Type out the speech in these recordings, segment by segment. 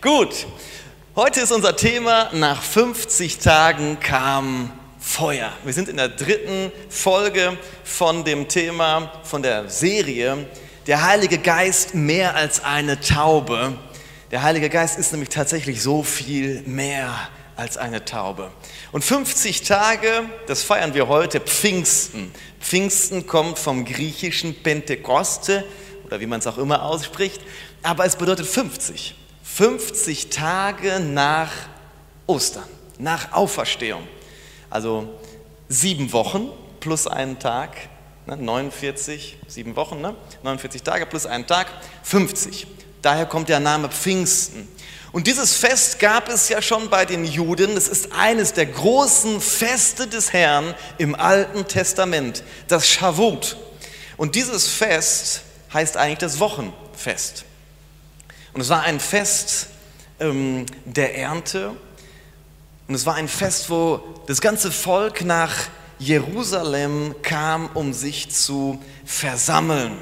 Gut, heute ist unser Thema, nach 50 Tagen kam Feuer. Wir sind in der dritten Folge von dem Thema, von der Serie, der Heilige Geist mehr als eine Taube. Der Heilige Geist ist nämlich tatsächlich so viel mehr als eine Taube. Und 50 Tage, das feiern wir heute, Pfingsten. Pfingsten kommt vom griechischen Pentekoste oder wie man es auch immer ausspricht, aber es bedeutet 50. 50 Tage nach Ostern, nach Auferstehung. Also sieben Wochen plus einen Tag, ne, 49, sieben Wochen, ne? 49 Tage plus einen Tag, 50. Daher kommt der Name Pfingsten. Und dieses Fest gab es ja schon bei den Juden. Es ist eines der großen Feste des Herrn im Alten Testament, das Shavuot. Und dieses Fest heißt eigentlich das Wochenfest. Und es war ein Fest ähm, der Ernte. Und es war ein Fest, wo das ganze Volk nach Jerusalem kam, um sich zu versammeln.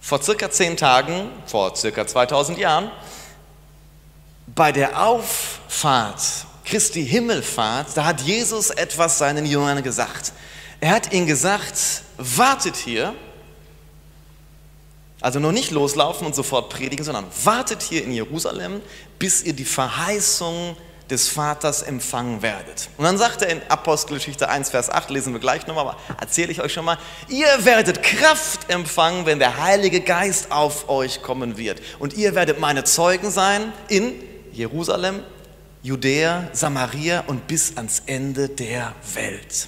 Vor circa zehn Tagen, vor circa 2000 Jahren, bei der Auffahrt Christi Himmelfahrt, da hat Jesus etwas seinen Jüngern gesagt. Er hat ihnen gesagt, wartet hier, also noch nicht loslaufen und sofort predigen, sondern wartet hier in Jerusalem, bis ihr die Verheißung des Vaters empfangen werdet. Und dann sagt er in Apostelgeschichte 1, Vers 8, lesen wir gleich nochmal, aber erzähle ich euch schon mal, ihr werdet Kraft empfangen, wenn der Heilige Geist auf euch kommen wird. Und ihr werdet meine Zeugen sein in Jerusalem, Judäa, Samaria und bis ans Ende der Welt.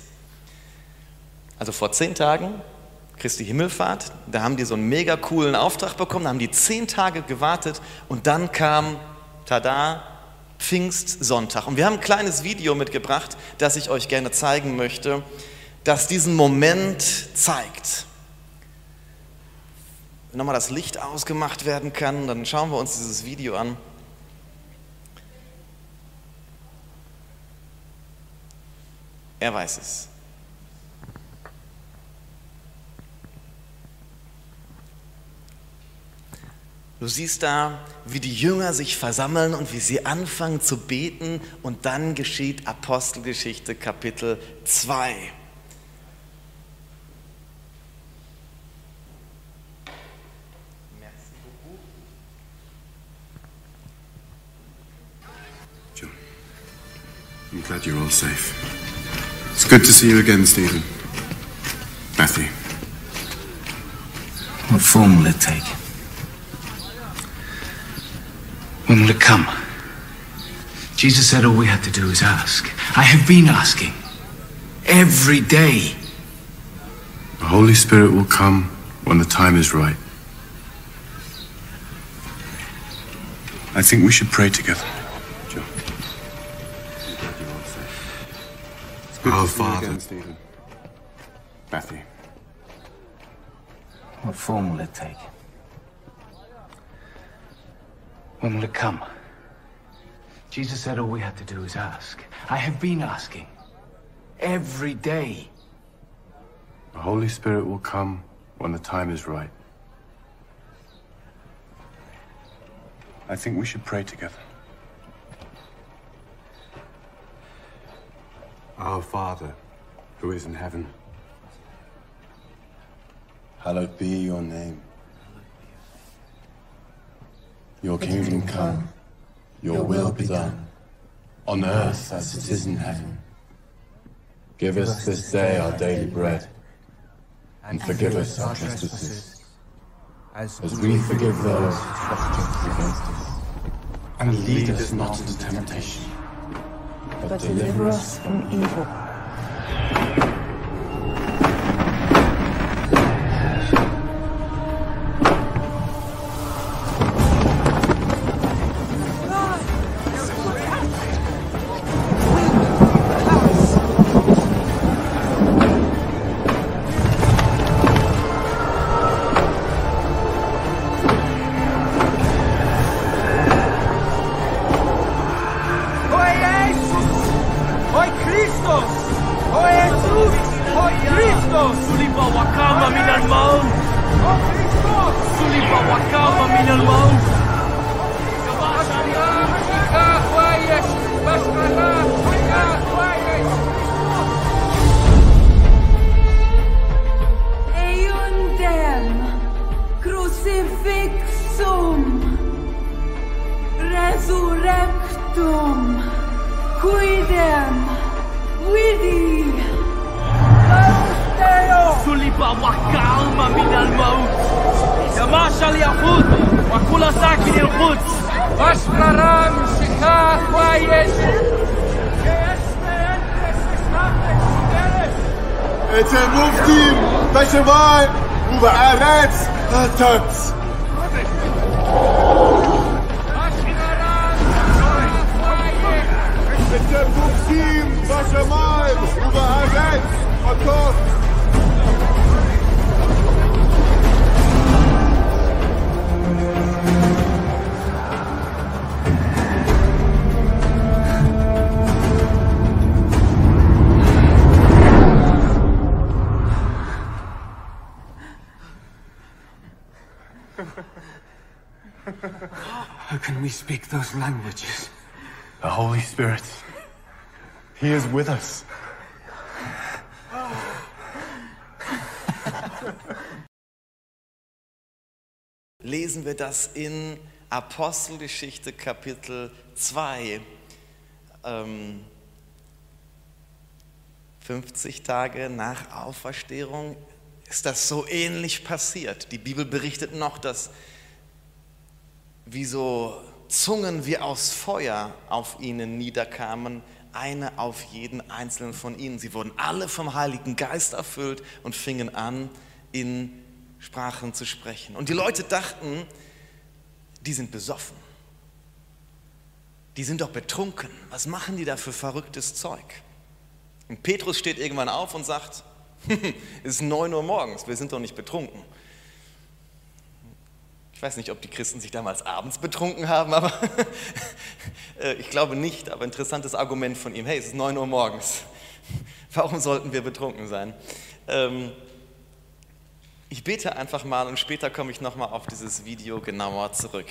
Also vor zehn Tagen, Christi Himmelfahrt, da haben die so einen mega coolen Auftrag bekommen, da haben die zehn Tage gewartet und dann kam, tada, Pfingstsonntag. Und wir haben ein kleines Video mitgebracht, das ich euch gerne zeigen möchte, das diesen Moment zeigt. Wenn nochmal das Licht ausgemacht werden kann, dann schauen wir uns dieses Video an. Er weiß es. Du siehst da, wie die Jünger sich versammeln und wie sie anfangen zu beten und dann geschieht Apostelgeschichte Kapitel 2. John, I'm glad you're all safe. It's good to see you again, Stephen. Matthew. What form will it take? When will it come? Jesus said all we had to do is ask. I have been asking. Every day. The Holy Spirit will come when the time is right. I think we should pray together. John. Our Father. Stephen. Matthew. What form will it take? When will it come? Jesus said all we had to do is ask. I have been asking. Every day. The Holy Spirit will come when the time is right. I think we should pray together. Our Father, who is in heaven, hallowed be your name. Your kingdom come, your will be done, on earth as it is in heaven. Give us this day our daily bread, and forgive us our trespasses, as we forgive those who trespass against us. And lead us not into temptation, but deliver us from evil. الدين تجربان مبعارات تاتس Mit der Buchsin, Wassermal, Überall rechts, Kontakt. Can we speak those languages? The Holy Spirit. He is with us. lesen wir das in Apostelgeschichte Kapitel 2. Ähm, 50 Tage nach Auferstehung ist das so ähnlich passiert. Die Bibel berichtet noch, dass wie so Zungen wie aus Feuer auf ihnen niederkamen, eine auf jeden einzelnen von ihnen. Sie wurden alle vom Heiligen Geist erfüllt und fingen an, in Sprachen zu sprechen. Und die Leute dachten, die sind besoffen. Die sind doch betrunken. Was machen die da für verrücktes Zeug? Und Petrus steht irgendwann auf und sagt, es ist 9 Uhr morgens, wir sind doch nicht betrunken. Ich weiß nicht, ob die Christen sich damals abends betrunken haben, aber äh, ich glaube nicht. Aber interessantes Argument von ihm. Hey, es ist 9 Uhr morgens. Warum sollten wir betrunken sein? Ähm, ich bete einfach mal und später komme ich nochmal auf dieses Video genauer zurück.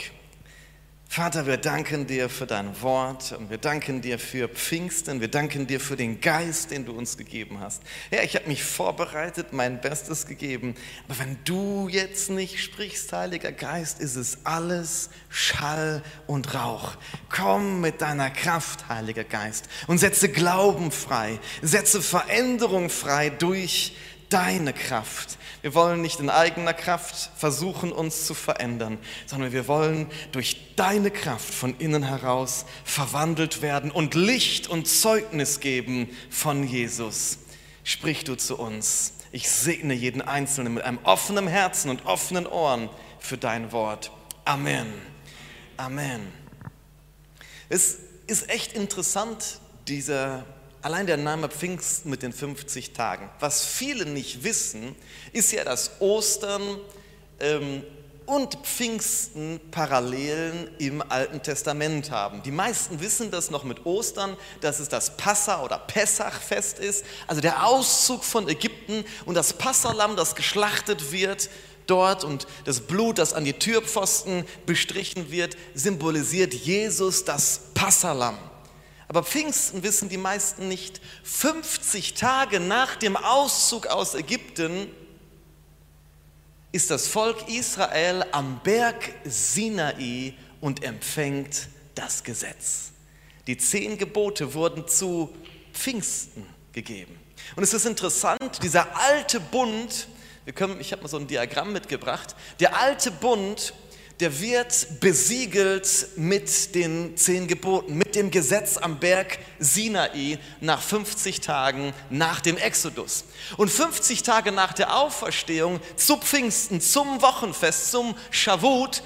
Vater, wir danken dir für dein Wort und wir danken dir für Pfingsten, wir danken dir für den Geist, den du uns gegeben hast. Ja, ich habe mich vorbereitet, mein Bestes gegeben, aber wenn du jetzt nicht sprichst, Heiliger Geist, ist es alles Schall und Rauch. Komm mit deiner Kraft, Heiliger Geist, und setze Glauben frei, setze Veränderung frei durch deine Kraft. Wir wollen nicht in eigener Kraft versuchen, uns zu verändern, sondern wir wollen durch deine Kraft von innen heraus verwandelt werden und Licht und Zeugnis geben von Jesus. Sprich du zu uns. Ich segne jeden Einzelnen mit einem offenen Herzen und offenen Ohren für dein Wort. Amen. Amen. Es ist echt interessant, dieser Allein der Name Pfingsten mit den 50 Tagen. Was viele nicht wissen, ist ja, dass Ostern ähm, und Pfingsten Parallelen im Alten Testament haben. Die meisten wissen das noch mit Ostern, dass es das Passa- oder Pessachfest ist, also der Auszug von Ägypten und das Passalam, das geschlachtet wird dort und das Blut, das an die Türpfosten bestrichen wird, symbolisiert Jesus das Passalam. Aber Pfingsten wissen die meisten nicht. 50 Tage nach dem Auszug aus Ägypten ist das Volk Israel am Berg Sinai und empfängt das Gesetz. Die zehn Gebote wurden zu Pfingsten gegeben. Und es ist interessant, dieser alte Bund, können, ich habe mal so ein Diagramm mitgebracht, der alte Bund der wird besiegelt mit den zehn Geboten, mit dem Gesetz am Berg Sinai nach 50 Tagen nach dem Exodus. Und 50 Tage nach der Auferstehung zu Pfingsten, zum Wochenfest, zum Shavuot,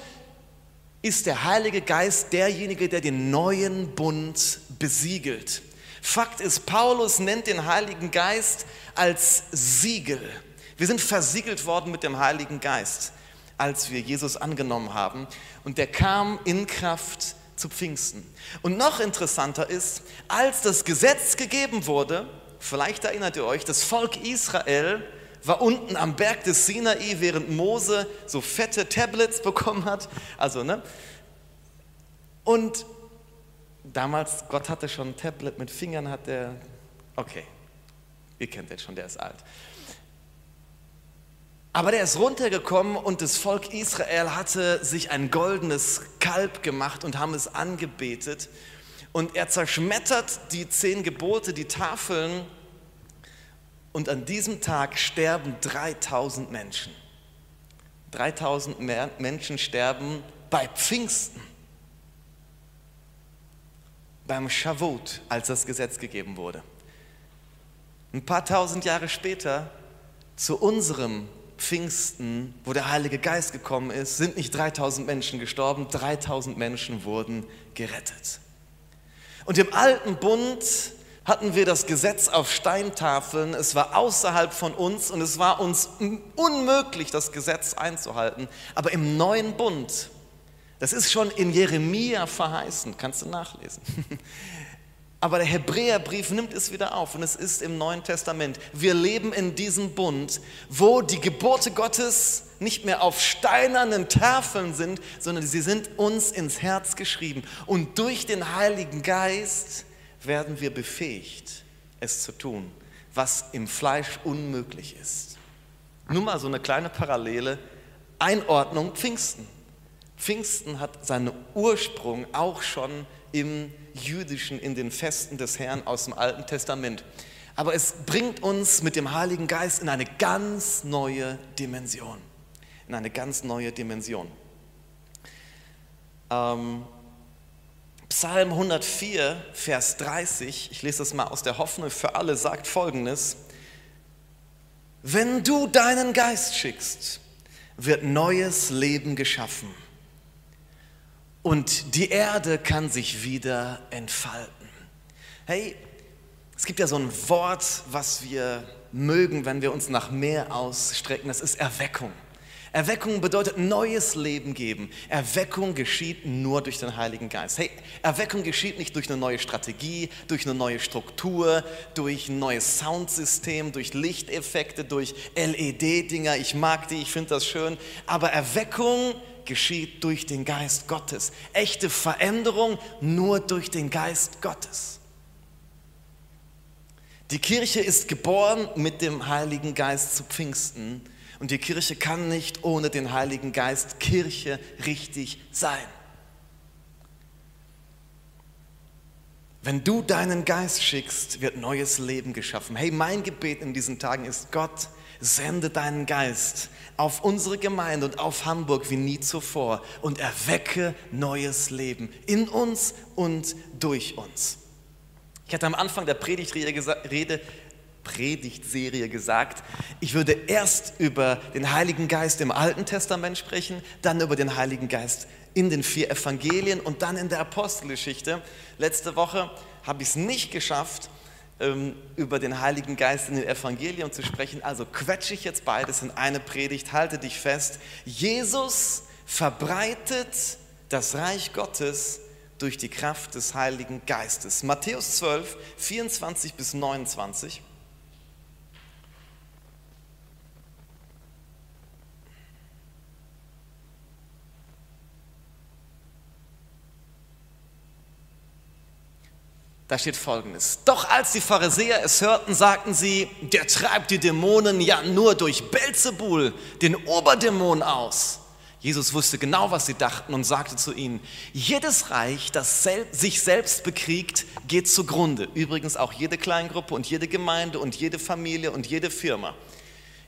ist der Heilige Geist derjenige, der den neuen Bund besiegelt. Fakt ist, Paulus nennt den Heiligen Geist als Siegel. Wir sind versiegelt worden mit dem Heiligen Geist als wir Jesus angenommen haben. Und der kam in Kraft zu Pfingsten. Und noch interessanter ist, als das Gesetz gegeben wurde, vielleicht erinnert ihr euch, das Volk Israel war unten am Berg des Sinai, während Mose so fette Tablets bekommen hat. Also, ne? Und damals, Gott hatte schon ein Tablet mit Fingern, hat er, okay, ihr kennt den schon, der ist alt. Aber der ist runtergekommen und das Volk Israel hatte sich ein goldenes Kalb gemacht und haben es angebetet. Und er zerschmettert die zehn Gebote, die Tafeln. Und an diesem Tag sterben 3000 Menschen. 3000 Menschen sterben bei Pfingsten. Beim Shavuot, als das Gesetz gegeben wurde. Ein paar tausend Jahre später, zu unserem Pfingsten, wo der Heilige Geist gekommen ist, sind nicht 3000 Menschen gestorben, 3000 Menschen wurden gerettet. Und im alten Bund hatten wir das Gesetz auf Steintafeln, es war außerhalb von uns und es war uns unmöglich, das Gesetz einzuhalten. Aber im neuen Bund, das ist schon in Jeremia verheißen, kannst du nachlesen. Aber der Hebräerbrief nimmt es wieder auf und es ist im Neuen Testament. Wir leben in diesem Bund, wo die Gebote Gottes nicht mehr auf steinernen Tafeln sind, sondern sie sind uns ins Herz geschrieben. Und durch den Heiligen Geist werden wir befähigt, es zu tun, was im Fleisch unmöglich ist. Nur mal so eine kleine Parallele. Einordnung Pfingsten. Pfingsten hat seinen Ursprung auch schon im jüdischen, in den Festen des Herrn aus dem Alten Testament. Aber es bringt uns mit dem Heiligen Geist in eine ganz neue Dimension. In eine ganz neue Dimension. Ähm, Psalm 104, Vers 30, ich lese das mal aus der Hoffnung für alle, sagt folgendes. Wenn du deinen Geist schickst, wird neues Leben geschaffen und die Erde kann sich wieder entfalten. Hey, es gibt ja so ein Wort, was wir mögen, wenn wir uns nach mehr ausstrecken, das ist Erweckung. Erweckung bedeutet neues Leben geben. Erweckung geschieht nur durch den Heiligen Geist. Hey, Erweckung geschieht nicht durch eine neue Strategie, durch eine neue Struktur, durch ein neues Soundsystem, durch Lichteffekte, durch LED-Dinger. Ich mag die, ich finde das schön. Aber Erweckung geschieht durch den Geist Gottes. Echte Veränderung nur durch den Geist Gottes. Die Kirche ist geboren mit dem Heiligen Geist zu Pfingsten und die Kirche kann nicht ohne den Heiligen Geist Kirche richtig sein. Wenn du deinen Geist schickst, wird neues Leben geschaffen. Hey, mein Gebet in diesen Tagen ist, Gott, sende deinen Geist auf unsere Gemeinde und auf Hamburg wie nie zuvor und erwecke neues Leben in uns und durch uns. Ich hatte am Anfang der Predigtrede Predigtserie gesagt, ich würde erst über den Heiligen Geist im Alten Testament sprechen, dann über den Heiligen Geist in den vier Evangelien und dann in der Apostelgeschichte. Letzte Woche habe ich es nicht geschafft, über den Heiligen Geist in den Evangelien zu sprechen. Also quetsche ich jetzt beides in eine Predigt, halte dich fest. Jesus verbreitet das Reich Gottes durch die Kraft des Heiligen Geistes. Matthäus 12, 24 bis 29. Da steht folgendes. Doch als die Pharisäer es hörten, sagten sie, der treibt die Dämonen ja nur durch Belzebul, den Oberdämon aus. Jesus wusste genau, was sie dachten und sagte zu ihnen, jedes Reich, das sich selbst bekriegt, geht zugrunde. Übrigens auch jede Kleingruppe und jede Gemeinde und jede Familie und jede Firma.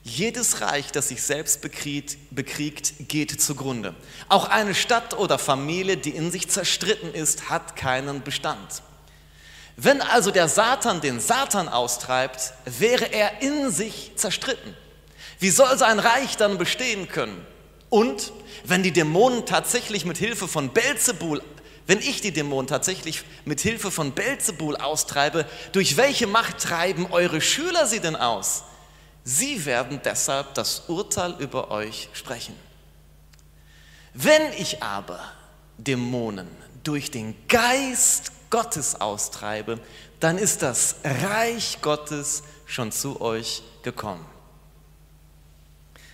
Jedes Reich, das sich selbst bekriegt, bekriegt, geht zugrunde. Auch eine Stadt oder Familie, die in sich zerstritten ist, hat keinen Bestand. Wenn also der Satan den Satan austreibt, wäre er in sich zerstritten. Wie soll sein Reich dann bestehen können? Und wenn die Dämonen tatsächlich mit Hilfe von Belzebul, wenn ich die Dämonen tatsächlich mit Hilfe von Belzebul austreibe, durch welche Macht treiben eure Schüler sie denn aus? Sie werden deshalb das Urteil über euch sprechen. Wenn ich aber Dämonen durch den Geist Gottes austreibe, dann ist das Reich Gottes schon zu euch gekommen.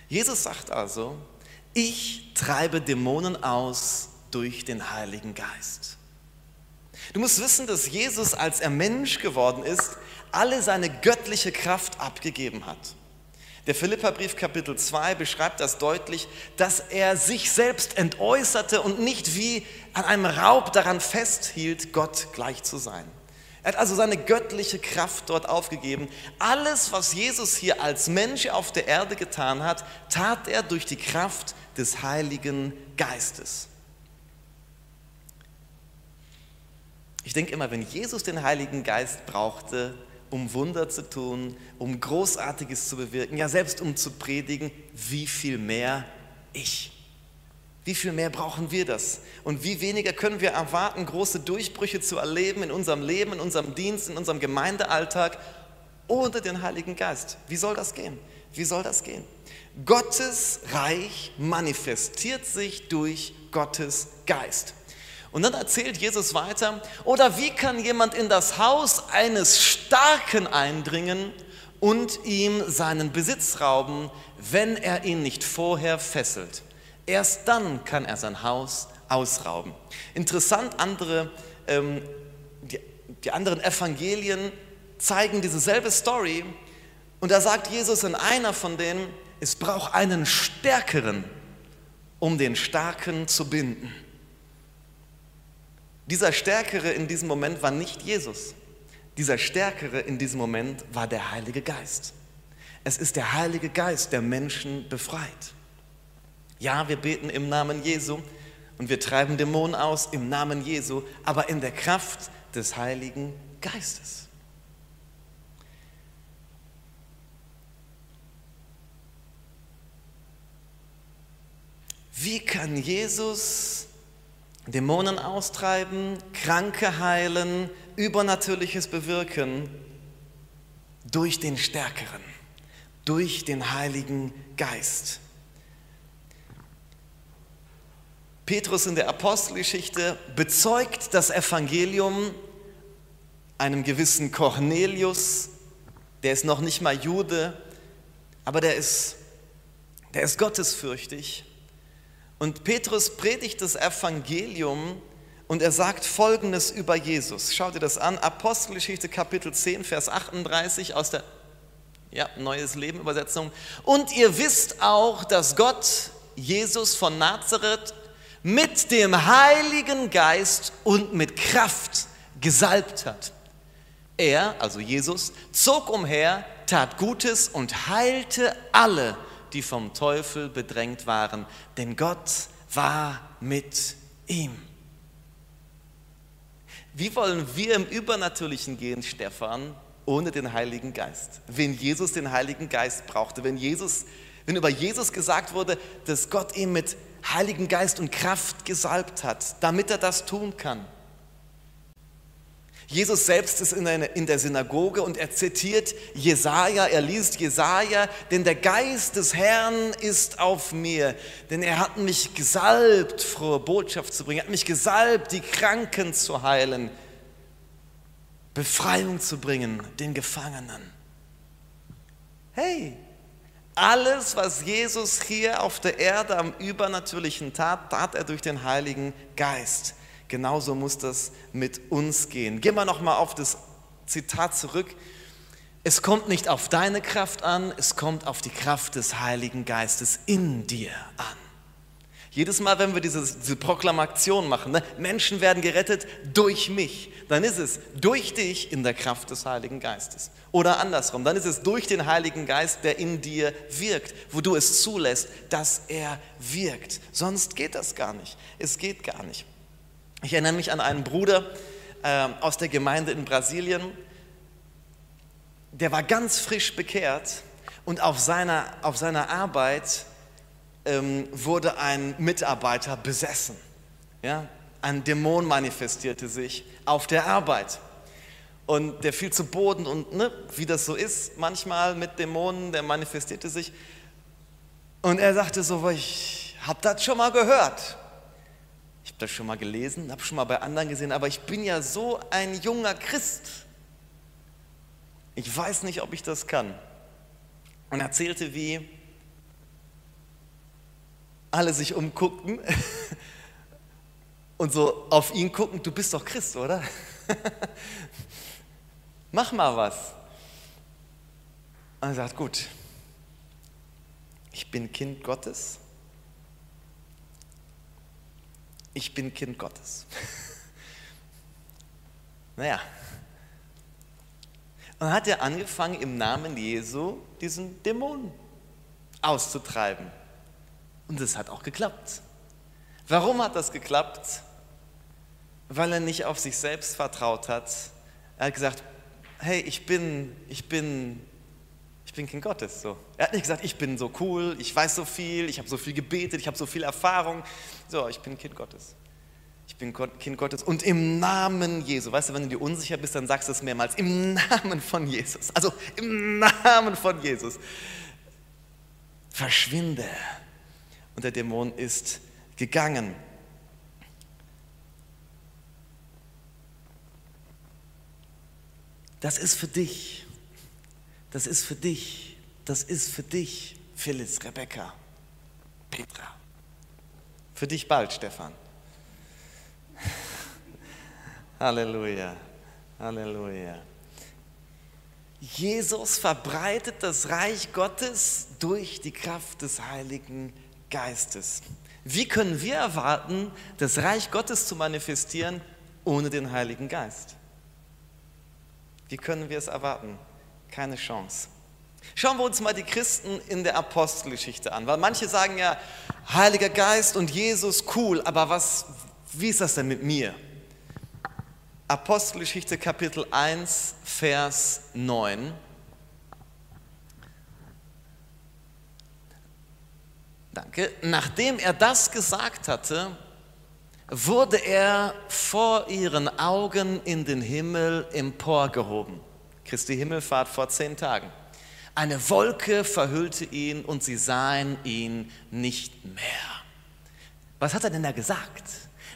Jesus sagt also, ich treibe Dämonen aus durch den Heiligen Geist. Du musst wissen, dass Jesus, als er Mensch geworden ist, alle seine göttliche Kraft abgegeben hat. Der Philipperbrief Kapitel 2 beschreibt das deutlich, dass er sich selbst entäußerte und nicht wie an einem Raub daran festhielt, Gott gleich zu sein. Er hat also seine göttliche Kraft dort aufgegeben. Alles, was Jesus hier als Mensch auf der Erde getan hat, tat er durch die Kraft des Heiligen Geistes. Ich denke immer, wenn Jesus den Heiligen Geist brauchte, um Wunder zu tun, um Großartiges zu bewirken, ja selbst um zu predigen, wie viel mehr ich. Wie viel mehr brauchen wir das? Und wie weniger können wir erwarten, große Durchbrüche zu erleben in unserem Leben, in unserem Dienst, in unserem Gemeindealltag ohne den Heiligen Geist? Wie soll das gehen? Wie soll das gehen? Gottes Reich manifestiert sich durch Gottes Geist. Und dann erzählt Jesus weiter, oder wie kann jemand in das Haus eines Starken eindringen und ihm seinen Besitz rauben, wenn er ihn nicht vorher fesselt? Erst dann kann er sein Haus ausrauben. Interessant, andere, ähm, die, die anderen Evangelien zeigen dieselbe Story und da sagt Jesus in einer von denen, es braucht einen Stärkeren, um den Starken zu binden. Dieser Stärkere in diesem Moment war nicht Jesus. Dieser Stärkere in diesem Moment war der Heilige Geist. Es ist der Heilige Geist, der Menschen befreit. Ja, wir beten im Namen Jesu und wir treiben Dämonen aus im Namen Jesu, aber in der Kraft des Heiligen Geistes. Wie kann Jesus Dämonen austreiben, Kranke heilen, Übernatürliches bewirken durch den Stärkeren, durch den Heiligen Geist. Petrus in der Apostelgeschichte bezeugt das Evangelium einem gewissen Cornelius, der ist noch nicht mal Jude, aber der ist, der ist gottesfürchtig und Petrus predigt das Evangelium und er sagt Folgendes über Jesus. Schau dir das an, Apostelgeschichte Kapitel 10, Vers 38 aus der ja, Neues Leben Übersetzung. Und ihr wisst auch, dass Gott Jesus von Nazareth mit dem Heiligen Geist und mit Kraft gesalbt hat. Er, also Jesus, zog umher, tat Gutes und heilte alle, die vom Teufel bedrängt waren, denn Gott war mit ihm. Wie wollen wir im Übernatürlichen gehen, Stefan, ohne den Heiligen Geist? Wenn Jesus den Heiligen Geist brauchte, wenn Jesus, wenn über Jesus gesagt wurde, dass Gott ihn mit Heiligen Geist und Kraft gesalbt hat, damit er das tun kann. Jesus selbst ist in der, in der Synagoge und er zitiert Jesaja, er liest Jesaja, denn der Geist des Herrn ist auf mir, denn er hat mich gesalbt, frohe Botschaft zu bringen, er hat mich gesalbt, die Kranken zu heilen, Befreiung zu bringen, den Gefangenen. Hey, alles, was Jesus hier auf der Erde am Übernatürlichen tat, tat er durch den Heiligen Geist. Genauso muss das mit uns gehen. Gehen wir nochmal auf das Zitat zurück. Es kommt nicht auf deine Kraft an, es kommt auf die Kraft des Heiligen Geistes in dir an. Jedes Mal, wenn wir diese, diese Proklamation machen, ne, Menschen werden gerettet durch mich, dann ist es durch dich in der Kraft des Heiligen Geistes. Oder andersrum, dann ist es durch den Heiligen Geist, der in dir wirkt, wo du es zulässt, dass er wirkt. Sonst geht das gar nicht. Es geht gar nicht. Ich erinnere mich an einen Bruder äh, aus der Gemeinde in Brasilien, der war ganz frisch bekehrt und auf seiner, auf seiner Arbeit ähm, wurde ein Mitarbeiter besessen. Ja? Ein Dämon manifestierte sich auf der Arbeit. Und der fiel zu Boden und ne, wie das so ist, manchmal mit Dämonen, der manifestierte sich. Und er sagte so, ich habe das schon mal gehört ich habe das schon mal gelesen, habe schon mal bei anderen gesehen, aber ich bin ja so ein junger Christ. Ich weiß nicht, ob ich das kann. Und erzählte, wie alle sich umguckten und so auf ihn gucken, du bist doch Christ, oder? Mach mal was. Und er sagt, gut, ich bin Kind Gottes. Ich bin Kind Gottes. naja. Und dann hat er angefangen, im Namen Jesu diesen Dämon auszutreiben. Und es hat auch geklappt. Warum hat das geklappt? Weil er nicht auf sich selbst vertraut hat. Er hat gesagt, hey, ich bin, ich bin, ich bin Kind Gottes. So. Er hat nicht gesagt, ich bin so cool, ich weiß so viel, ich habe so viel gebetet, ich habe so viel Erfahrung. So, ich bin Kind Gottes. Ich bin Kind Gottes und im Namen Jesu. Weißt du, wenn du dir unsicher bist, dann sagst du es mehrmals. Im Namen von Jesus. Also im Namen von Jesus. Verschwinde. Und der Dämon ist gegangen. Das ist für dich. Das ist für dich. Das ist für dich, Phyllis, Rebecca, Petra. Für dich bald, Stefan. Halleluja. Halleluja. Jesus verbreitet das Reich Gottes durch die Kraft des Heiligen Geistes. Wie können wir erwarten, das Reich Gottes zu manifestieren ohne den Heiligen Geist? Wie können wir es erwarten? Keine Chance. Schauen wir uns mal die Christen in der Apostelgeschichte an, weil manche sagen ja, Heiliger Geist und Jesus, cool, aber was, wie ist das denn mit mir? Apostelgeschichte Kapitel 1, Vers 9. Danke. Nachdem er das gesagt hatte, wurde er vor ihren Augen in den Himmel emporgehoben. Christi Himmelfahrt vor zehn Tagen. Eine Wolke verhüllte ihn und sie sahen ihn nicht mehr. Was hat er denn da gesagt?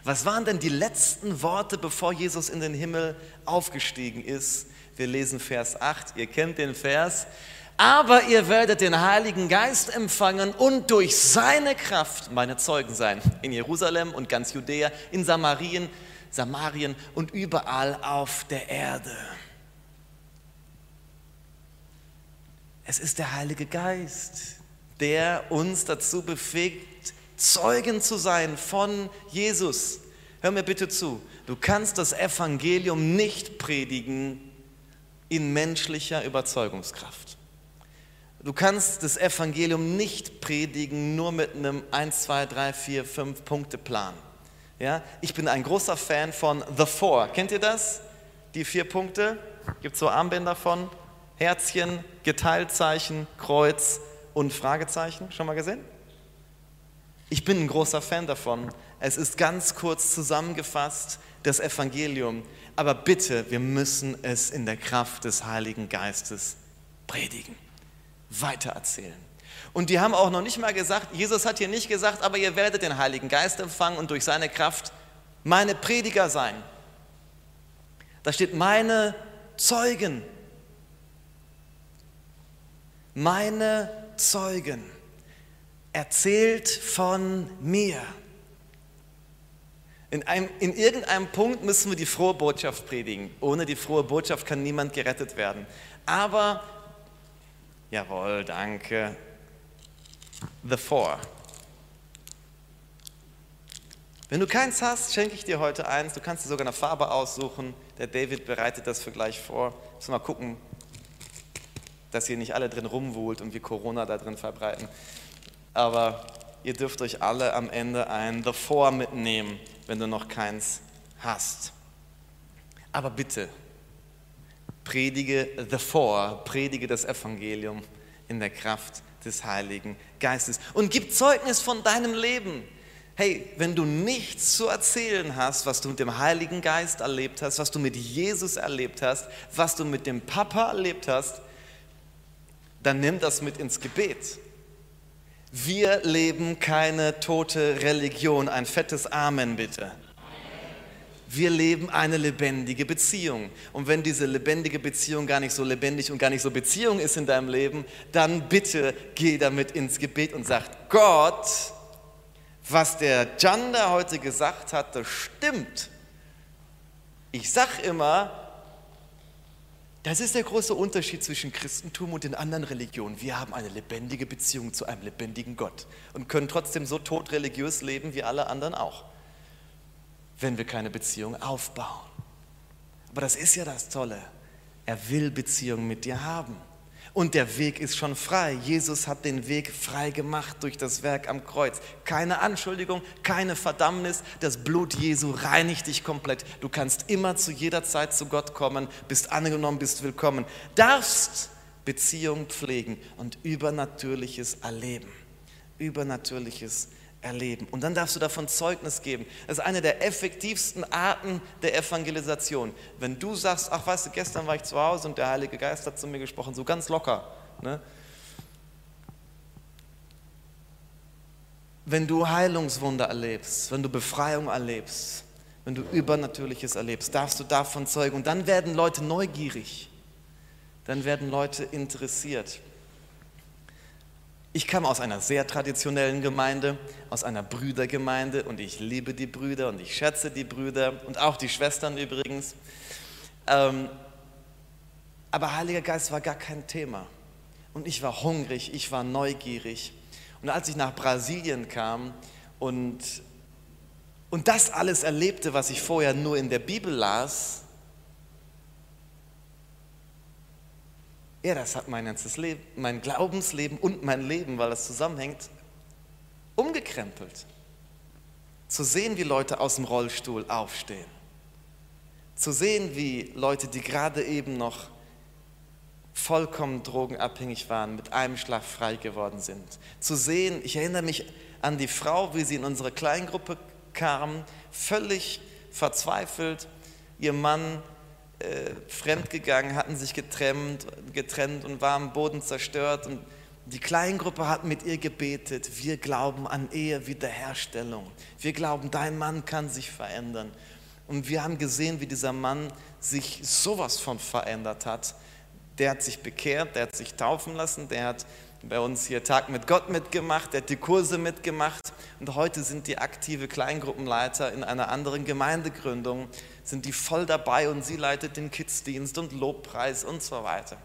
Was waren denn die letzten Worte, bevor Jesus in den Himmel aufgestiegen ist? Wir lesen Vers 8, ihr kennt den Vers. Aber ihr werdet den Heiligen Geist empfangen und durch seine Kraft meine Zeugen sein. In Jerusalem und ganz Judäa, in Samarien, Samarien und überall auf der Erde. Es ist der Heilige Geist, der uns dazu befähigt, Zeugen zu sein von Jesus. Hör mir bitte zu, du kannst das Evangelium nicht predigen in menschlicher Überzeugungskraft. Du kannst das Evangelium nicht predigen nur mit einem 1, 2, 3, 4, 5 Punkte Plan. Ja? Ich bin ein großer Fan von The Four. Kennt ihr das? Die vier Punkte. Gibt so Armbänder von Herzchen, Geteiltzeichen, Kreuz und Fragezeichen. Schon mal gesehen? Ich bin ein großer Fan davon. Es ist ganz kurz zusammengefasst das Evangelium. Aber bitte, wir müssen es in der Kraft des Heiligen Geistes predigen weitererzählen. Und die haben auch noch nicht mal gesagt, Jesus hat hier nicht gesagt, aber ihr werdet den Heiligen Geist empfangen und durch seine Kraft meine Prediger sein. Da steht meine Zeugen. Meine Zeugen. Erzählt von mir. In, einem, in irgendeinem Punkt müssen wir die frohe Botschaft predigen. Ohne die frohe Botschaft kann niemand gerettet werden. Aber Jawohl, danke. The Four. Wenn du keins hast, schenke ich dir heute eins. Du kannst dir sogar eine Farbe aussuchen. Der David bereitet das für gleich vor. Müssen wir mal gucken, dass ihr nicht alle drin rumwohlt und wir Corona da drin verbreiten. Aber ihr dürft euch alle am Ende ein The Four mitnehmen, wenn du noch keins hast. Aber bitte, predige the four, predige das Evangelium in der Kraft des Heiligen Geistes und gib Zeugnis von deinem Leben. Hey, wenn du nichts zu erzählen hast, was du mit dem Heiligen Geist erlebt hast, was du mit Jesus erlebt hast, was du mit dem Papa erlebt hast, dann nimm das mit ins Gebet. Wir leben keine tote Religion. Ein fettes Amen bitte. Wir leben eine lebendige Beziehung. Und wenn diese lebendige Beziehung gar nicht so lebendig und gar nicht so Beziehung ist in deinem Leben, dann bitte geh damit ins Gebet und sag, Gott, Was der Janda heute gesagt hat, das stimmt. Ich sag immer, das ist der große Unterschied zwischen Christentum und den anderen Religionen. Wir haben eine lebendige Beziehung zu einem lebendigen Gott und können trotzdem so totreligiös leben wie alle anderen auch, wenn wir keine Beziehung aufbauen. Aber das ist ja das Tolle. Er will Beziehung mit dir haben. Und der Weg ist schon frei. Jesus hat den Weg frei gemacht durch das Werk am Kreuz. Keine Anschuldigung, keine Verdammnis. Das Blut Jesu reinigt dich komplett. Du kannst immer zu jeder Zeit zu Gott kommen, bist angenommen, bist willkommen. Darfst Beziehung pflegen und Übernatürliches erleben. Übernatürliches erleben. Und dann darfst du davon Zeugnis geben. Das ist eine der effektivsten Arten der Evangelisation. Wenn du sagst, ach weißt du, gestern war ich zu Hause und der Heilige Geist hat zu mir gesprochen, so ganz locker. Ne? Wenn du Heilungswunder erlebst, wenn du Befreiung erlebst, wenn du Übernatürliches erlebst, darfst du davon zeugen. Und dann werden Leute neugierig. Dann werden Leute interessiert. Ich kam aus einer sehr traditionellen Gemeinde, aus einer Brüdergemeinde und ich liebe die Brüder und ich schätze die Brüder und auch die Schwestern übrigens. Ähm, aber Heiliger Geist war gar kein Thema. Und ich war hungrig, ich war neugierig. Und als ich nach Brasilien kam und, und das alles erlebte, was ich vorher nur in der Bibel las, Ja, das hat mein ganzes Leben, mein Glaubensleben und mein Leben, weil das zusammenhängt, umgekrempelt. Zu sehen, wie Leute aus dem Rollstuhl aufstehen. Zu sehen, wie Leute, die gerade eben noch vollkommen drogenabhängig waren, mit einem Schlag frei geworden sind. Zu sehen, ich erinnere mich an die Frau, wie sie in unsere Kleingruppe kam, völlig verzweifelt, ihr Mann äh, fremdgegangen, hatten sich getrennt, getrennt und war am Boden zerstört. Und die Kleingruppe hat mit ihr gebetet. Wir glauben an Ehe, Wiederherstellung. Wir glauben, dein Mann kann sich verändern. Und wir haben gesehen, wie dieser Mann sich sowas von verändert hat. Der hat sich bekehrt, der hat sich taufen lassen, der hat bei uns hier Tag mit Gott mitgemacht, der hat die Kurse mitgemacht und heute sind die aktive Kleingruppenleiter in einer anderen Gemeindegründung sind die voll dabei und sie leitet den Kidsdienst und Lobpreis und so weiter.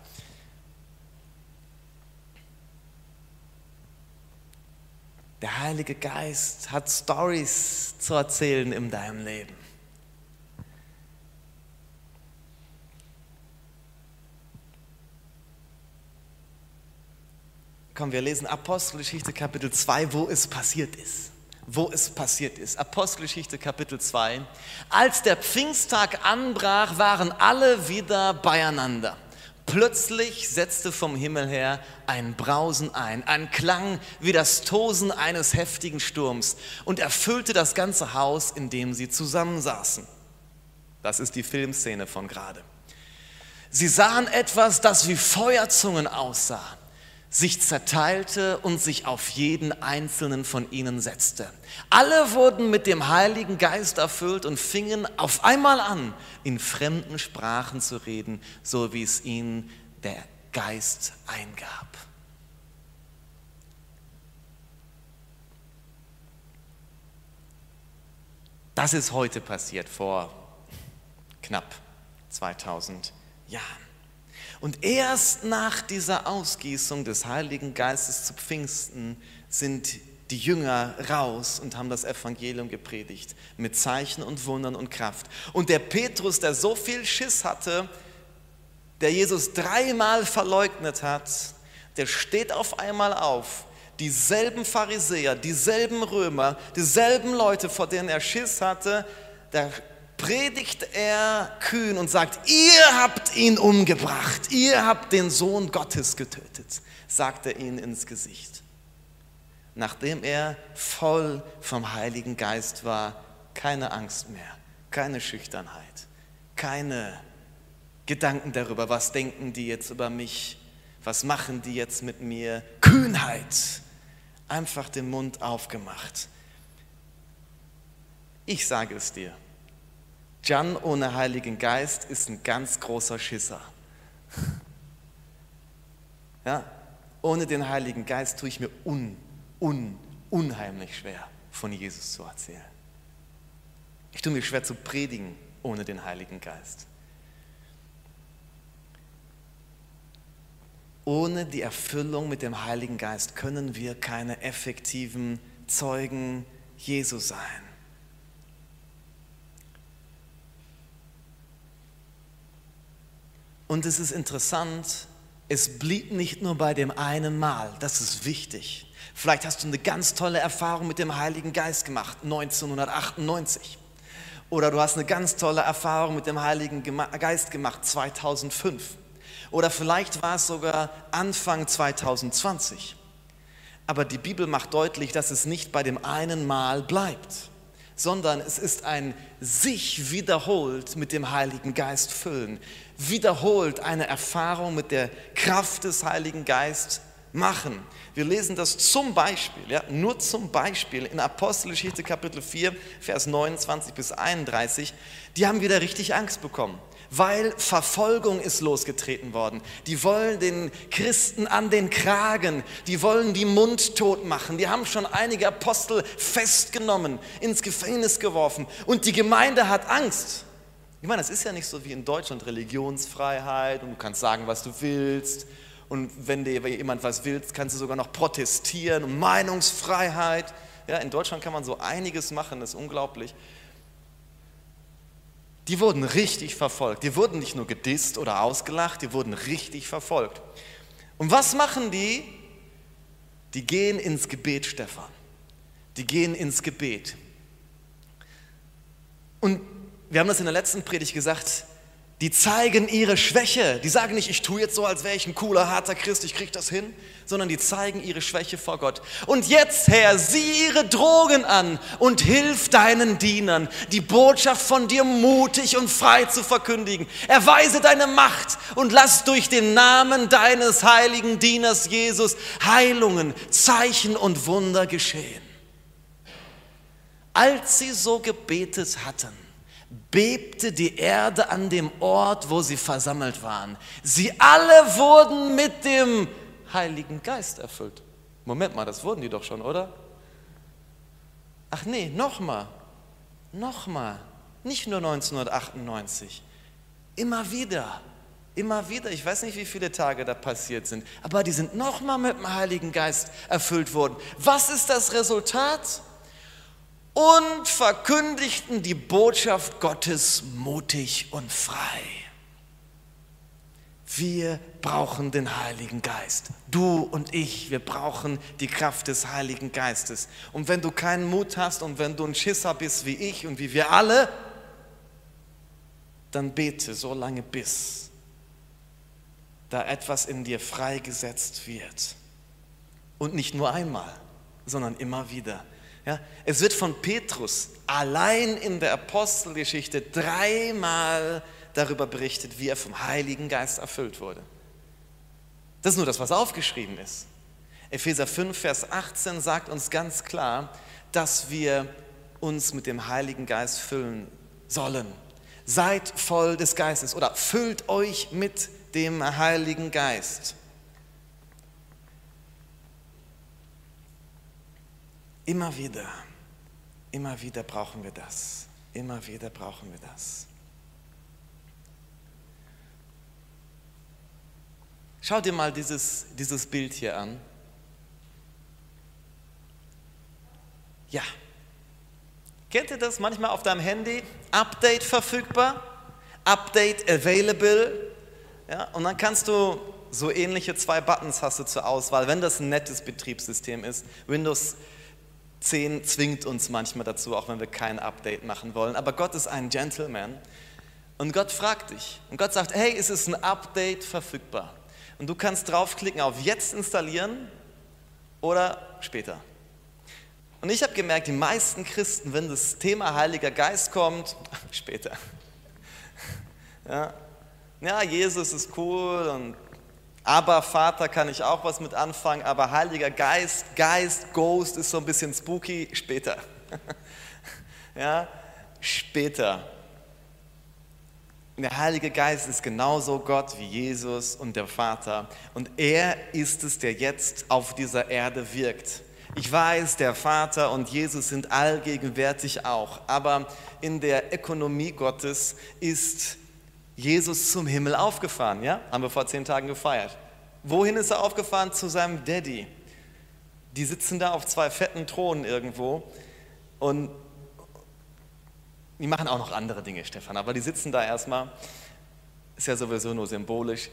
Der Heilige Geist hat Stories zu erzählen in deinem Leben. Komm, wir lesen Apostelgeschichte Kapitel 2, wo es passiert ist wo es passiert ist. Apostelgeschichte Kapitel 2. Als der Pfingsttag anbrach, waren alle wieder beieinander. Plötzlich setzte vom Himmel her ein Brausen ein, ein Klang wie das Tosen eines heftigen Sturms und erfüllte das ganze Haus, in dem sie zusammensaßen. Das ist die Filmszene von gerade. Sie sahen etwas, das wie Feuerzungen aussah sich zerteilte und sich auf jeden einzelnen von ihnen setzte. Alle wurden mit dem Heiligen Geist erfüllt und fingen auf einmal an, in fremden Sprachen zu reden, so wie es ihnen der Geist eingab. Das ist heute passiert, vor knapp 2000 Jahren. Und erst nach dieser Ausgießung des Heiligen Geistes zu Pfingsten sind die Jünger raus und haben das Evangelium gepredigt mit Zeichen und Wundern und Kraft. Und der Petrus, der so viel Schiss hatte, der Jesus dreimal verleugnet hat, der steht auf einmal auf. Dieselben Pharisäer, dieselben Römer, dieselben Leute, vor denen er Schiss hatte, der predigt er kühn und sagt, ihr habt ihn umgebracht, ihr habt den Sohn Gottes getötet, sagt er ihnen ins Gesicht. Nachdem er voll vom Heiligen Geist war, keine Angst mehr, keine Schüchternheit, keine Gedanken darüber, was denken die jetzt über mich, was machen die jetzt mit mir, Kühnheit, einfach den Mund aufgemacht. Ich sage es dir, Jan ohne Heiligen Geist ist ein ganz großer Schisser. Ja? Ohne den Heiligen Geist tue ich mir un, un, unheimlich schwer. von Jesus zu erzählen. Ich tue mir schwer zu predigen ohne den Heiligen Geist. Ohne die Erfüllung mit dem Heiligen Geist können wir keine effektiven Zeugen Jesu sein. Und es ist interessant, es blieb nicht nur bei dem einen Mal, das ist wichtig. Vielleicht hast du eine ganz tolle Erfahrung mit dem Heiligen Geist gemacht, 1998. Oder du hast eine ganz tolle Erfahrung mit dem Heiligen Geist gemacht, 2005. Oder vielleicht war es sogar Anfang 2020. Aber die Bibel macht deutlich, dass es nicht bei dem einen Mal bleibt, sondern es ist ein sich wiederholt mit dem Heiligen Geist füllen, wiederholt eine Erfahrung mit der Kraft des Heiligen Geistes machen. Wir lesen das zum Beispiel, ja, nur zum Beispiel in Apostelgeschichte Kapitel 4, Vers 29 bis 31. Die haben wieder richtig Angst bekommen, weil Verfolgung ist losgetreten worden. Die wollen den Christen an den Kragen, die wollen die mundtot machen. Die haben schon einige Apostel festgenommen, ins Gefängnis geworfen und die Gemeinde hat Angst. Ich meine, es ist ja nicht so wie in Deutschland Religionsfreiheit und du kannst sagen, was du willst und wenn dir jemand was will, kannst du sogar noch protestieren und Meinungsfreiheit. Ja, in Deutschland kann man so einiges machen, das ist unglaublich. Die wurden richtig verfolgt. Die wurden nicht nur gedisst oder ausgelacht, die wurden richtig verfolgt. Und was machen die? Die gehen ins Gebet, Stefan. Die gehen ins Gebet. Und wir haben das in der letzten Predigt gesagt, die zeigen ihre Schwäche. Die sagen nicht, ich tue jetzt so, als wäre ich ein cooler, harter Christ, ich kriege das hin, sondern die zeigen ihre Schwäche vor Gott. Und jetzt, Herr, sieh ihre Drogen an und hilf deinen Dienern, die Botschaft von dir mutig und frei zu verkündigen. Erweise deine Macht und lass durch den Namen deines heiligen Dieners Jesus Heilungen, Zeichen und Wunder geschehen. Als sie so gebetet hatten, bebte die Erde an dem Ort, wo sie versammelt waren. Sie alle wurden mit dem Heiligen Geist erfüllt. Moment mal, das wurden die doch schon, oder? Ach nee, nochmal, nochmal, nicht nur 1998, immer wieder, immer wieder. Ich weiß nicht, wie viele Tage da passiert sind, aber die sind nochmal mit dem Heiligen Geist erfüllt worden. Was ist das Resultat? Und verkündigten die Botschaft Gottes mutig und frei. Wir brauchen den Heiligen Geist. Du und ich, wir brauchen die Kraft des Heiligen Geistes. Und wenn du keinen Mut hast und wenn du ein Schisser bist wie ich und wie wir alle, dann bete so lange bis da etwas in dir freigesetzt wird. Und nicht nur einmal, sondern immer wieder. Ja, es wird von Petrus allein in der Apostelgeschichte dreimal darüber berichtet, wie er vom Heiligen Geist erfüllt wurde. Das ist nur das, was aufgeschrieben ist. Epheser 5, Vers 18 sagt uns ganz klar, dass wir uns mit dem Heiligen Geist füllen sollen. Seid voll des Geistes oder füllt euch mit dem Heiligen Geist. Immer wieder, immer wieder brauchen wir das. Immer wieder brauchen wir das. Schau dir mal dieses, dieses Bild hier an. Ja. Kennt ihr das manchmal auf deinem Handy? Update verfügbar, Update available. Ja, und dann kannst du so ähnliche zwei Buttons hast du zur Auswahl, wenn das ein nettes Betriebssystem ist. Windows 10 zwingt uns manchmal dazu, auch wenn wir kein Update machen wollen. Aber Gott ist ein Gentleman und Gott fragt dich. Und Gott sagt, hey, ist es ein Update verfügbar? Und du kannst draufklicken auf Jetzt installieren oder später. Und ich habe gemerkt, die meisten Christen, wenn das Thema Heiliger Geist kommt, später. Ja, ja Jesus ist cool und aber Vater kann ich auch was mit anfangen, aber Heiliger Geist, Geist, Ghost ist so ein bisschen spooky, später. ja, später. Der Heilige Geist ist genauso Gott wie Jesus und der Vater. Und er ist es, der jetzt auf dieser Erde wirkt. Ich weiß, der Vater und Jesus sind allgegenwärtig auch, aber in der Ökonomie Gottes ist Jesus zum Himmel aufgefahren, ja? Haben wir vor zehn Tagen gefeiert. Wohin ist er aufgefahren? Zu seinem Daddy. Die sitzen da auf zwei fetten Thronen irgendwo und die machen auch noch andere Dinge, Stefan, aber die sitzen da erstmal. Ist ja sowieso nur symbolisch.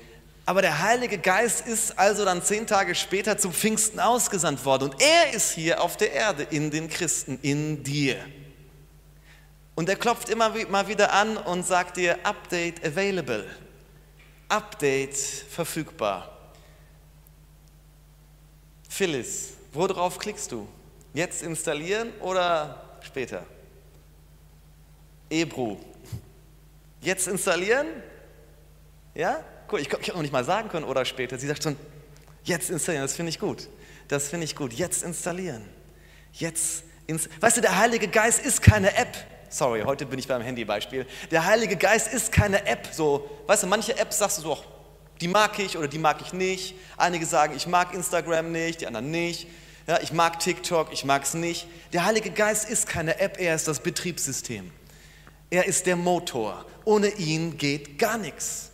Aber der Heilige Geist ist also dann zehn Tage später zum Pfingsten ausgesandt worden. Und er ist hier auf der Erde, in den Christen, in dir. Und er klopft immer mal wieder an und sagt dir, Update available. Update verfügbar. Phyllis, worauf klickst du? Jetzt installieren oder später? Ebru. Jetzt installieren? Ja? Cool, ich hätte noch nicht mal sagen können oder später. Sie sagt schon, jetzt installieren, das finde ich gut. Das finde ich gut. Jetzt installieren. Jetzt ins Weißt du, der Heilige Geist ist keine App. Sorry, heute bin ich beim Handybeispiel. Der Heilige Geist ist keine App. So, weißt du, manche Apps sagst du so, die mag ich oder die mag ich nicht. Einige sagen, ich mag Instagram nicht, die anderen nicht. Ja, ich mag TikTok, ich mag es nicht. Der Heilige Geist ist keine App, er ist das Betriebssystem. Er ist der Motor. Ohne ihn geht gar nichts.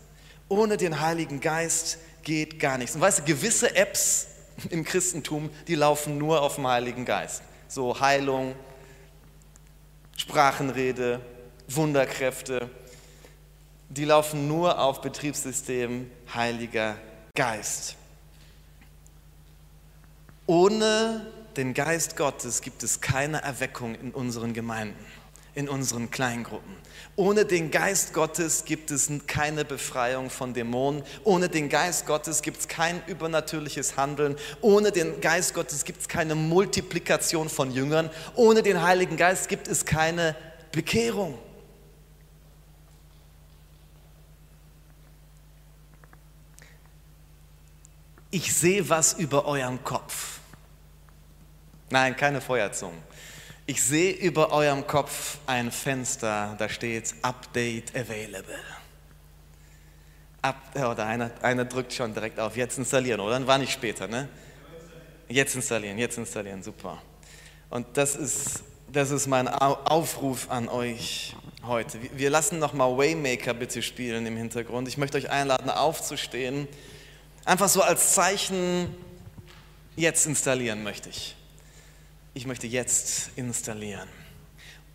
Ohne den Heiligen Geist geht gar nichts. Und weißt du, gewisse Apps im Christentum, die laufen nur auf dem Heiligen Geist. So Heilung, Sprachenrede, Wunderkräfte, die laufen nur auf Betriebssystem Heiliger Geist. Ohne den Geist Gottes gibt es keine Erweckung in unseren Gemeinden, in unseren Kleingruppen. Ohne den Geist Gottes gibt es keine Befreiung von Dämonen. Ohne den Geist Gottes gibt es kein übernatürliches Handeln. Ohne den Geist Gottes gibt es keine Multiplikation von Jüngern. Ohne den Heiligen Geist gibt es keine Bekehrung. Ich sehe was über euren Kopf. Nein, keine Feuerzungen. Ich sehe über eurem Kopf ein Fenster, da steht Update Available. Up, oder einer, einer drückt schon direkt auf, jetzt installieren, oder? Dann war nicht später, ne? Jetzt installieren, jetzt installieren, super. Und das ist, das ist mein Aufruf an euch heute. Wir lassen nochmal Waymaker bitte spielen im Hintergrund. Ich möchte euch einladen, aufzustehen. Einfach so als Zeichen, jetzt installieren möchte ich ich möchte jetzt installieren.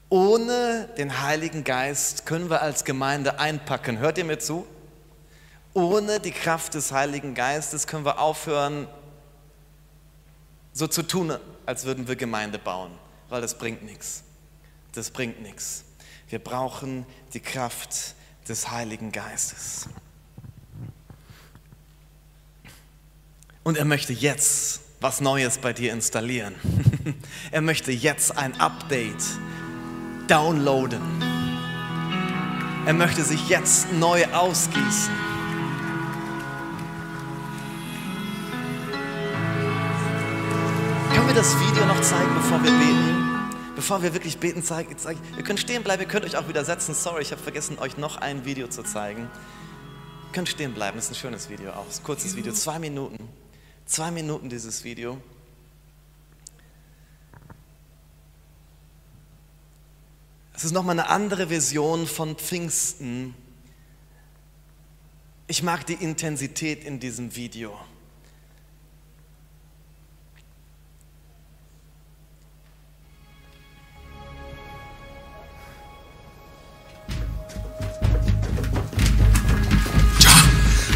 Ohne den Heiligen Geist können wir als Gemeinde einpacken. Hört ihr mir zu? Ohne die Kraft des Heiligen Geistes können wir aufhören, so zu tun, als würden wir Gemeinde bauen, weil das bringt nichts. Das bringt nichts. Wir brauchen die Kraft des Heiligen Geistes. Und er möchte jetzt was Neues bei dir installieren. er möchte jetzt ein Update downloaden. Er möchte sich jetzt neu ausgießen. Können wir das Video noch zeigen, bevor wir beten? Bevor wir wirklich beten, zeigen, zeigen. Ihr könnt stehen bleiben, ihr könnt euch auch wieder setzen. Sorry, ich habe vergessen, euch noch ein Video zu zeigen. Ihr könnt stehen bleiben, das ist ein schönes Video auch. Ein kurzes Video, zwei Minuten. Zwei Minuten dieses Video. Es ist nochmal eine andere Version von Pfingsten. Ich mag die Intensität in diesem Video.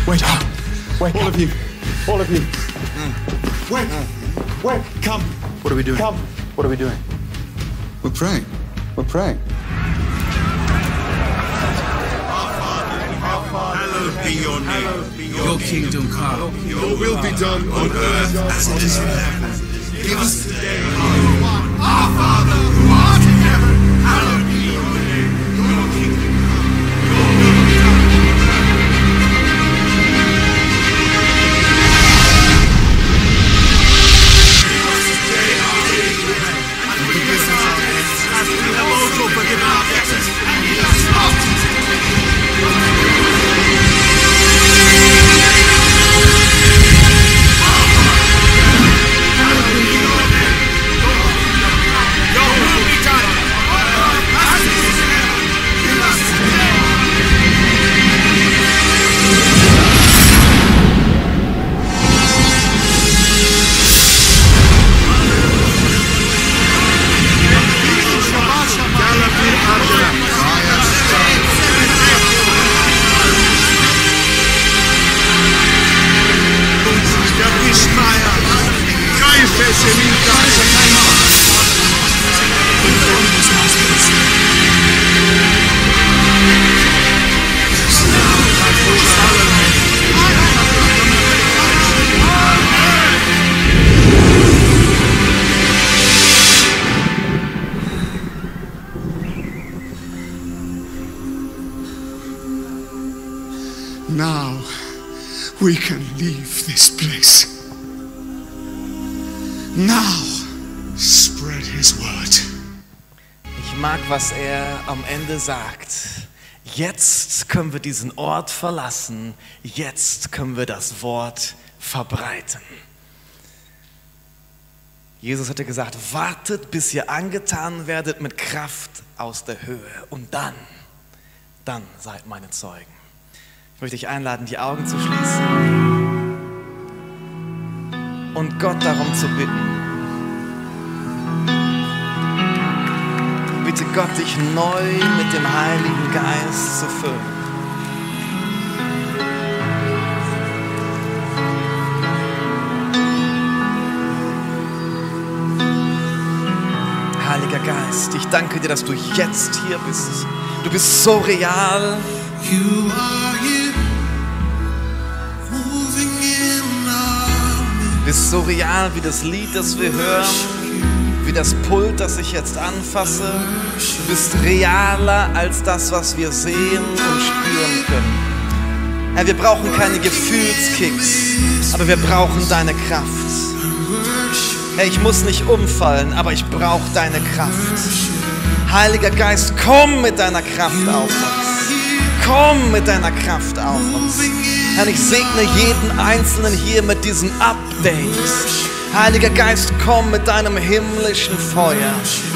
Wait, wait, all of you, all of you. Wait, uh, wait, come. What are we doing? Come. What are we doing? We're praying. We're praying. Hallowed be your name. Your kingdom come. Your will be done on earth as it is in heaven. Give us today our Father who art Ende sagt. Jetzt können wir diesen Ort verlassen. Jetzt können wir das Wort verbreiten. Jesus hatte gesagt, wartet, bis ihr angetan werdet mit Kraft aus der Höhe. Und dann, dann seid meine Zeugen. Ich möchte dich einladen, die Augen zu schließen und Gott darum zu bitten. Bitte Gott, dich neu mit dem Heiligen Geist zu füllen. Heiliger Geist, ich danke dir, dass du jetzt hier bist. Du bist so real. You are here, moving in our Du bist so real wie das Lied, das wir hören, wie das Pult, das ich jetzt anfasse. Du bist realer als das, was wir sehen und spüren können. Herr, wir brauchen keine Gefühlskicks, aber wir brauchen deine Kraft. Herr, ich muss nicht umfallen, aber ich brauche deine Kraft. Heiliger Geist, komm mit deiner Kraft auf uns. Komm mit deiner Kraft auf uns. Herr, ich segne jeden Einzelnen hier mit diesem Update. Heiliger Geist, komm mit deinem himmlischen Feuer.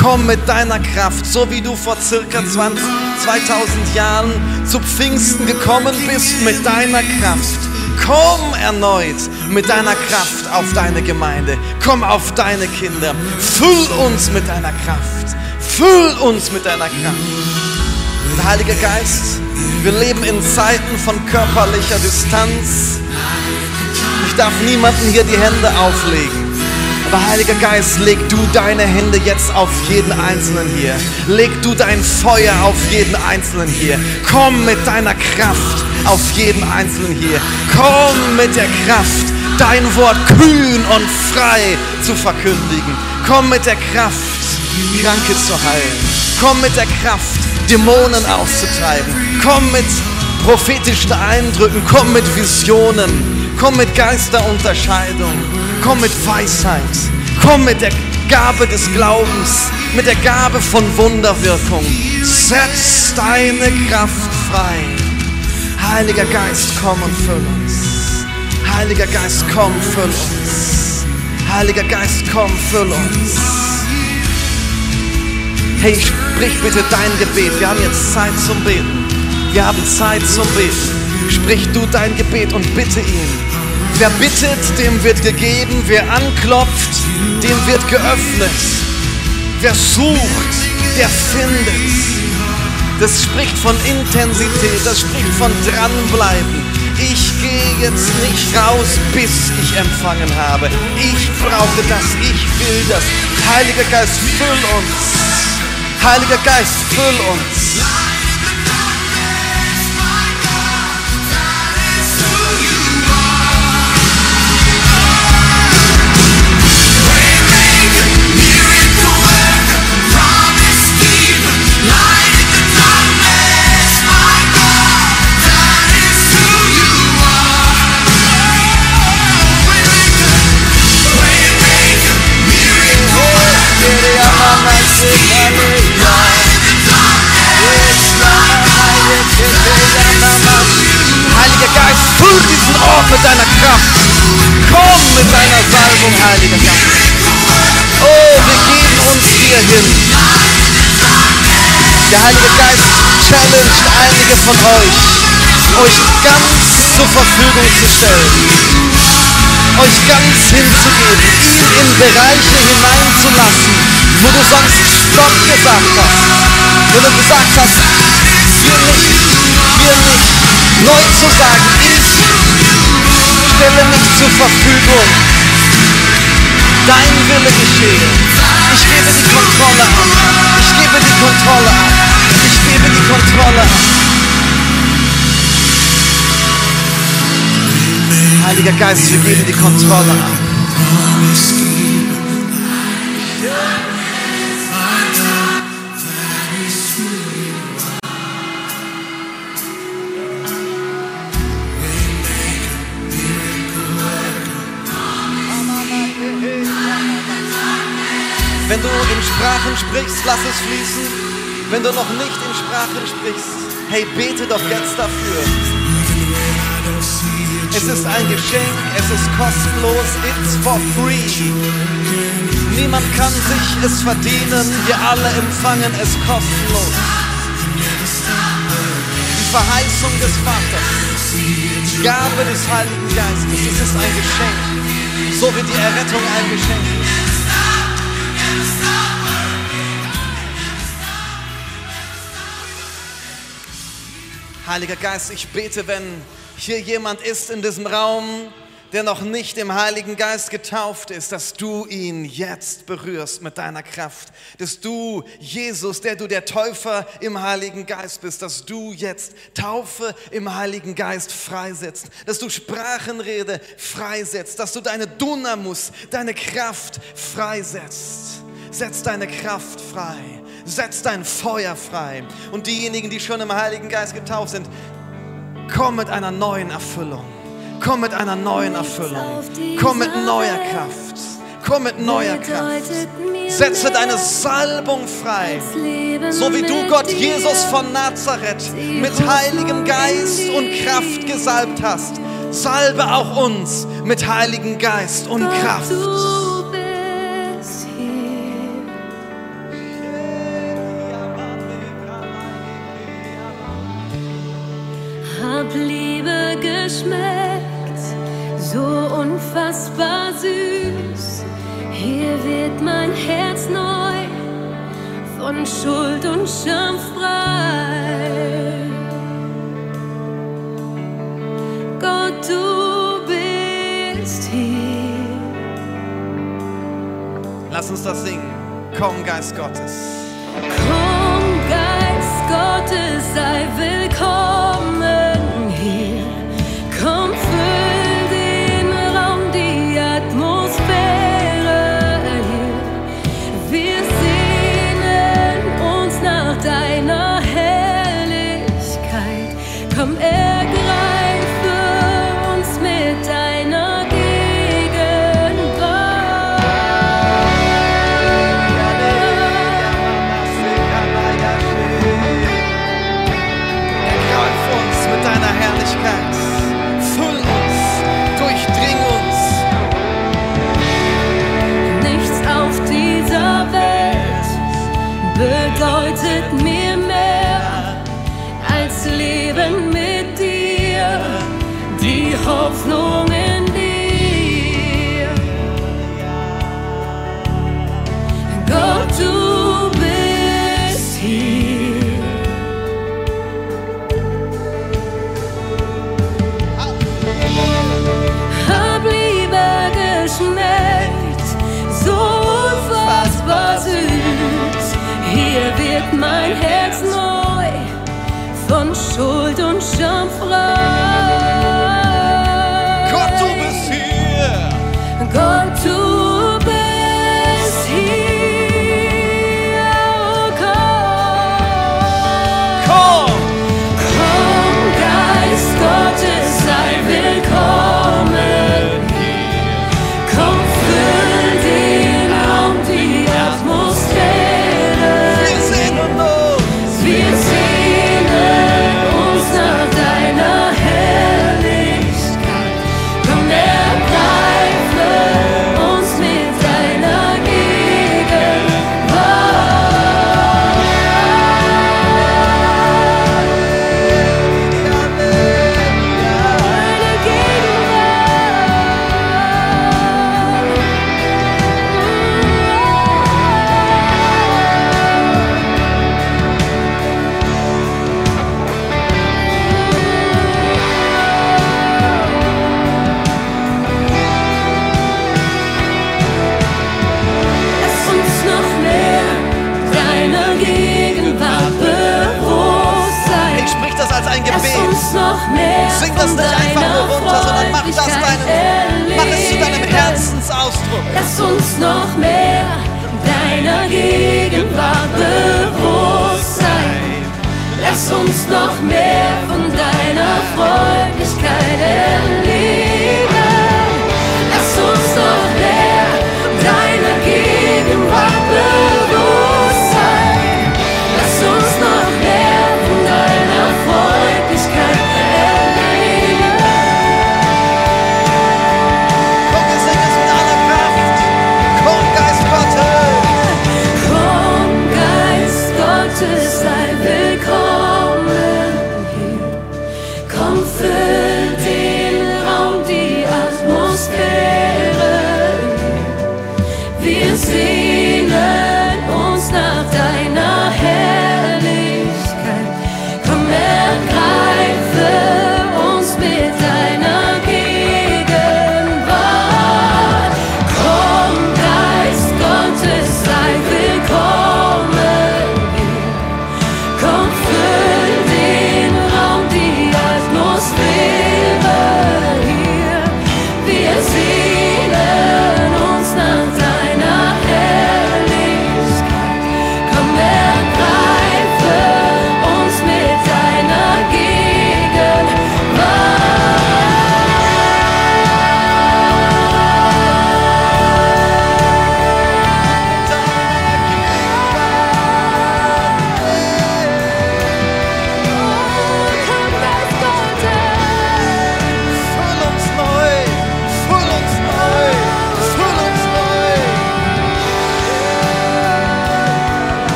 Komm mit deiner Kraft, so wie du vor circa 20, 2000 Jahren zu Pfingsten gekommen bist mit deiner Kraft. Komm erneut mit deiner Kraft auf deine Gemeinde. Komm auf deine Kinder. Füll uns mit deiner Kraft. Füll uns mit deiner Kraft. Heiliger Geist, wir leben in Zeiten von körperlicher Distanz. Darf niemanden hier die Hände auflegen. Aber Heiliger Geist, leg du deine Hände jetzt auf jeden Einzelnen hier. Leg du dein Feuer auf jeden Einzelnen hier. Komm mit deiner Kraft auf jeden Einzelnen hier. Komm mit der Kraft, dein Wort kühn und frei zu verkündigen. Komm mit der Kraft, Kranke zu heilen. Komm mit der Kraft, Dämonen auszutreiben. Komm mit prophetischen Eindrücken. Komm mit Visionen. Komm mit Geisterunterscheidung. Komm mit Weisheit. Komm mit der Gabe des Glaubens. Mit der Gabe von Wunderwirkung. Setz deine Kraft frei. Heiliger Geist, komm und füll uns. Heiliger Geist, komm, füll uns. Heiliger Geist, komm, füll uns. Hey, sprich bitte dein Gebet. Wir haben jetzt Zeit zum Beten. Wir haben Zeit zum Beten. Sprich du dein Gebet und bitte ihn. Wer bittet, dem wird gegeben. Wer anklopft, dem wird geöffnet. Wer sucht, der findet. Das spricht von Intensität, das spricht von dranbleiben. Ich gehe jetzt nicht raus, bis ich empfangen habe. Ich brauche das, ich will das. Heiliger Geist, füll uns. Heiliger Geist, füll uns. Deiner Salbung, Heiliger Geist. Oh, wir geben uns dir hin. Der Heilige Geist challenged einige von euch, euch ganz zur Verfügung zu stellen, euch ganz hinzugeben, ihn in Bereiche hineinzulassen, wo du sonst Stopp gesagt hast, wo du gesagt hast, hier nicht, hier nicht, neu zu sagen, ich stelle mich zur Verfügung. Dein Wille geschehe. Ich gebe die Kontrolle ab. Ich gebe die Kontrolle ab. Ich gebe die Kontrolle ab. Heiliger Geist, wir geben die Kontrolle ab. Sprachen sprichst, lass es fließen. Wenn du noch nicht in Sprachen sprichst, hey, bete doch jetzt dafür. Es ist ein Geschenk, es ist kostenlos, it's for free. Niemand kann sich es verdienen, wir alle empfangen es kostenlos. Die Verheißung des Vaters, die Gabe des Heiligen Geistes, es ist ein Geschenk, so wie die Errettung ein Geschenk ist. Heiliger Geist, ich bete, wenn hier jemand ist in diesem Raum, der noch nicht im Heiligen Geist getauft ist, dass du ihn jetzt berührst mit deiner Kraft. Dass du, Jesus, der du der Täufer im Heiligen Geist bist, dass du jetzt Taufe im Heiligen Geist freisetzt. Dass du Sprachenrede freisetzt. Dass du deine Dunamus, deine Kraft freisetzt. Setz deine Kraft frei. Setz dein Feuer frei. Und diejenigen, die schon im Heiligen Geist getauft sind, komm mit einer neuen Erfüllung. Komm mit einer neuen Erfüllung. Komm mit neuer Kraft. Komm mit neuer Kraft. Setze deine Salbung frei. So wie du Gott Jesus von Nazareth mit Heiligem Geist und Kraft gesalbt hast. Salbe auch uns mit Heiligem Geist und Kraft. Hab Liebe geschmeckt, so unfassbar süß. Hier wird mein Herz neu, von Schuld und Scham frei. Gott, du bist hier. Lass uns das singen. Komm, Geist Gottes. Komm, Geist Gottes, sei willkommen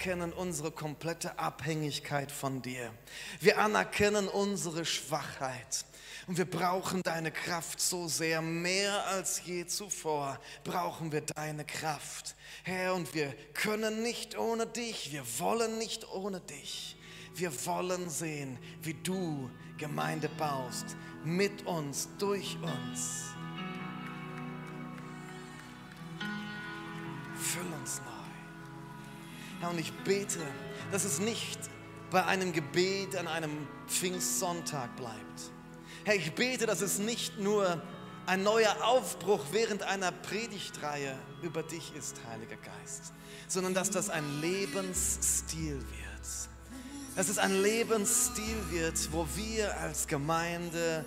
anerkennen unsere komplette Abhängigkeit von dir. Wir anerkennen unsere Schwachheit. Und wir brauchen deine Kraft so sehr, mehr als je zuvor brauchen wir deine Kraft. Herr, und wir können nicht ohne dich, wir wollen nicht ohne dich. Wir wollen sehen, wie du Gemeinde baust, mit uns, durch uns. Füll uns neu. Herr, und ich bete, dass es nicht bei einem Gebet an einem Pfingstsonntag bleibt. Herr, ich bete, dass es nicht nur ein neuer Aufbruch während einer Predigtreihe über dich ist, Heiliger Geist, sondern dass das ein Lebensstil wird. Dass es ein Lebensstil wird, wo wir als Gemeinde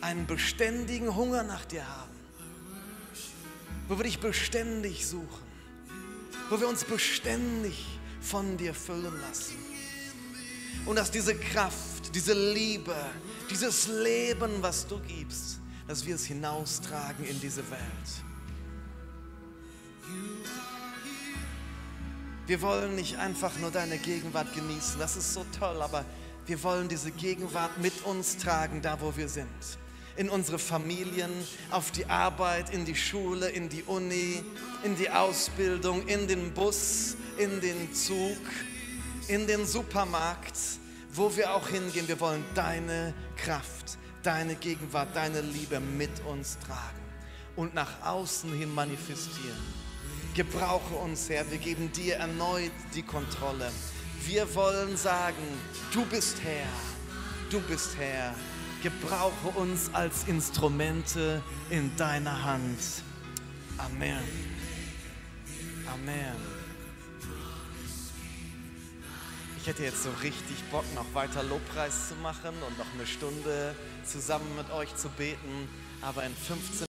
einen beständigen Hunger nach dir haben, wo wir dich beständig suchen, wo wir uns beständig von dir füllen lassen. Und dass diese Kraft, diese Liebe, dieses Leben, was du gibst, dass wir es hinaustragen in diese Welt. Wir wollen nicht einfach nur deine Gegenwart genießen, das ist so toll, aber wir wollen diese Gegenwart mit uns tragen, da wo wir sind. In unsere Familien, auf die Arbeit, in die Schule, in die Uni, in die Ausbildung, in den Bus, in den Zug, in den Supermarkt, wo wir auch hingehen. Wir wollen deine Kraft, deine Gegenwart, deine Liebe mit uns tragen und nach außen hin manifestieren. Gebrauche uns, Herr. Wir geben dir erneut die Kontrolle. Wir wollen sagen, du bist Herr. Du bist Herr. Gebrauche uns als Instrumente in deiner Hand. Amen. Amen. Ich hätte jetzt so richtig Bock, noch weiter Lobpreis zu machen und noch eine Stunde zusammen mit euch zu beten. Aber in 15